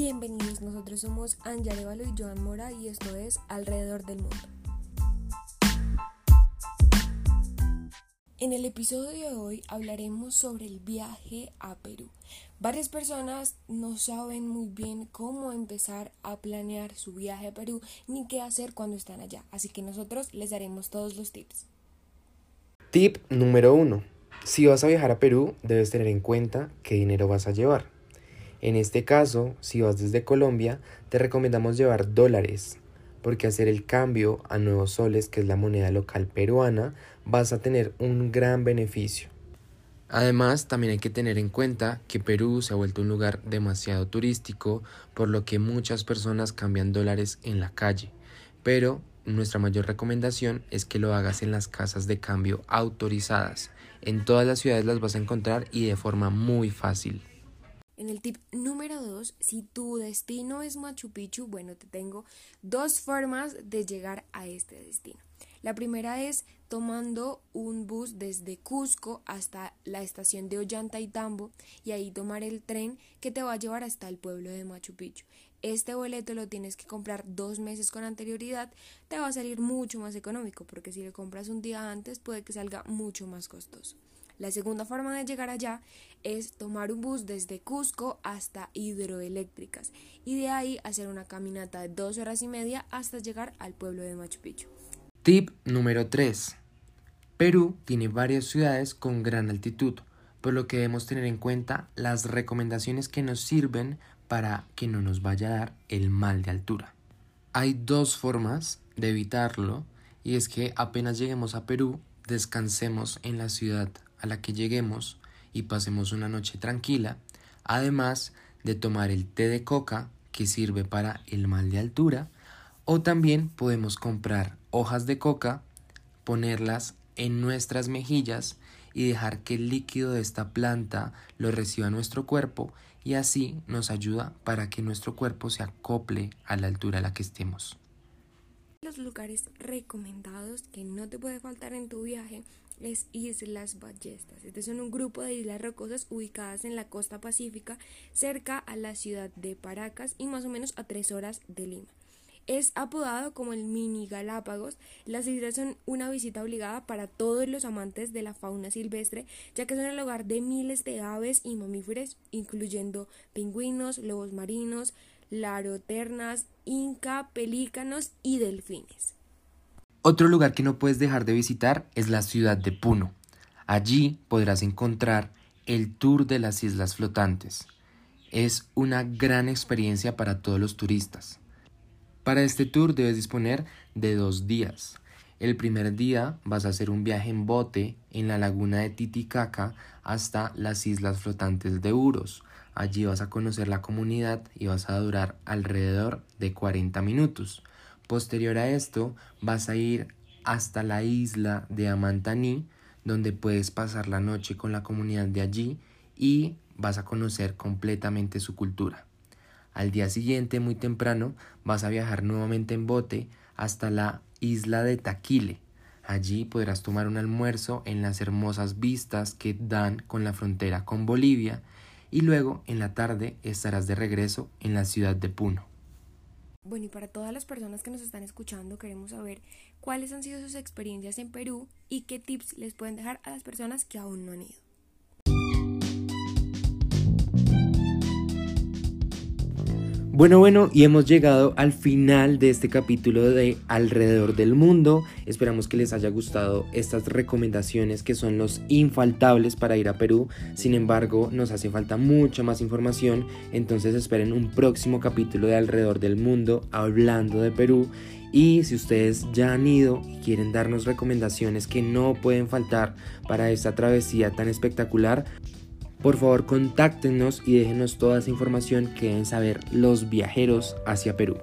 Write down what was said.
Bienvenidos, nosotros somos Anja Arevalo y Joan Mora y esto es Alrededor del Mundo. En el episodio de hoy hablaremos sobre el viaje a Perú. Varias personas no saben muy bien cómo empezar a planear su viaje a Perú ni qué hacer cuando están allá, así que nosotros les daremos todos los tips. Tip número 1. Si vas a viajar a Perú, debes tener en cuenta qué dinero vas a llevar. En este caso, si vas desde Colombia, te recomendamos llevar dólares, porque hacer el cambio a nuevos soles, que es la moneda local peruana, vas a tener un gran beneficio. Además, también hay que tener en cuenta que Perú se ha vuelto un lugar demasiado turístico, por lo que muchas personas cambian dólares en la calle. Pero nuestra mayor recomendación es que lo hagas en las casas de cambio autorizadas. En todas las ciudades las vas a encontrar y de forma muy fácil. En el tip número 2, si tu destino es Machu Picchu, bueno, te tengo dos formas de llegar a este destino. La primera es tomando un bus desde Cusco hasta la estación de Ollantaytambo y ahí tomar el tren que te va a llevar hasta el pueblo de Machu Picchu. Este boleto lo tienes que comprar dos meses con anterioridad, te va a salir mucho más económico porque si lo compras un día antes puede que salga mucho más costoso. La segunda forma de llegar allá es tomar un bus desde Cusco hasta hidroeléctricas y de ahí hacer una caminata de dos horas y media hasta llegar al pueblo de Machu Picchu. Tip número 3. Perú tiene varias ciudades con gran altitud, por lo que debemos tener en cuenta las recomendaciones que nos sirven para que no nos vaya a dar el mal de altura. Hay dos formas de evitarlo y es que apenas lleguemos a Perú descansemos en la ciudad a la que lleguemos y pasemos una noche tranquila, además de tomar el té de coca que sirve para el mal de altura, o también podemos comprar hojas de coca, ponerlas en nuestras mejillas y dejar que el líquido de esta planta lo reciba nuestro cuerpo y así nos ayuda para que nuestro cuerpo se acople a la altura a la que estemos. Los lugares recomendados que no te puede faltar en tu viaje es Islas Ballestas. Este son un grupo de islas rocosas ubicadas en la costa pacífica cerca a la ciudad de Paracas y más o menos a tres horas de Lima. Es apodado como el mini Galápagos. Las islas son una visita obligada para todos los amantes de la fauna silvestre, ya que son el hogar de miles de aves y mamíferos, incluyendo pingüinos, lobos marinos, laroternas, inca, pelícanos y delfines. Otro lugar que no puedes dejar de visitar es la ciudad de Puno. Allí podrás encontrar el tour de las islas flotantes. Es una gran experiencia para todos los turistas. Para este tour debes disponer de dos días. El primer día vas a hacer un viaje en bote en la laguna de Titicaca hasta las islas flotantes de Uros. Allí vas a conocer la comunidad y vas a durar alrededor de 40 minutos. Posterior a esto, vas a ir hasta la isla de Amantaní, donde puedes pasar la noche con la comunidad de allí y vas a conocer completamente su cultura. Al día siguiente, muy temprano, vas a viajar nuevamente en bote hasta la isla de Taquile. Allí podrás tomar un almuerzo en las hermosas vistas que dan con la frontera con Bolivia y luego en la tarde estarás de regreso en la ciudad de Puno. Bueno, y para todas las personas que nos están escuchando, queremos saber cuáles han sido sus experiencias en Perú y qué tips les pueden dejar a las personas que aún no han ido. Bueno, bueno, y hemos llegado al final de este capítulo de Alrededor del Mundo. Esperamos que les haya gustado estas recomendaciones que son los infaltables para ir a Perú. Sin embargo, nos hace falta mucha más información, entonces esperen un próximo capítulo de Alrededor del Mundo hablando de Perú. Y si ustedes ya han ido y quieren darnos recomendaciones que no pueden faltar para esta travesía tan espectacular, por favor, contáctenos y déjenos toda esa información que deben saber los viajeros hacia Perú.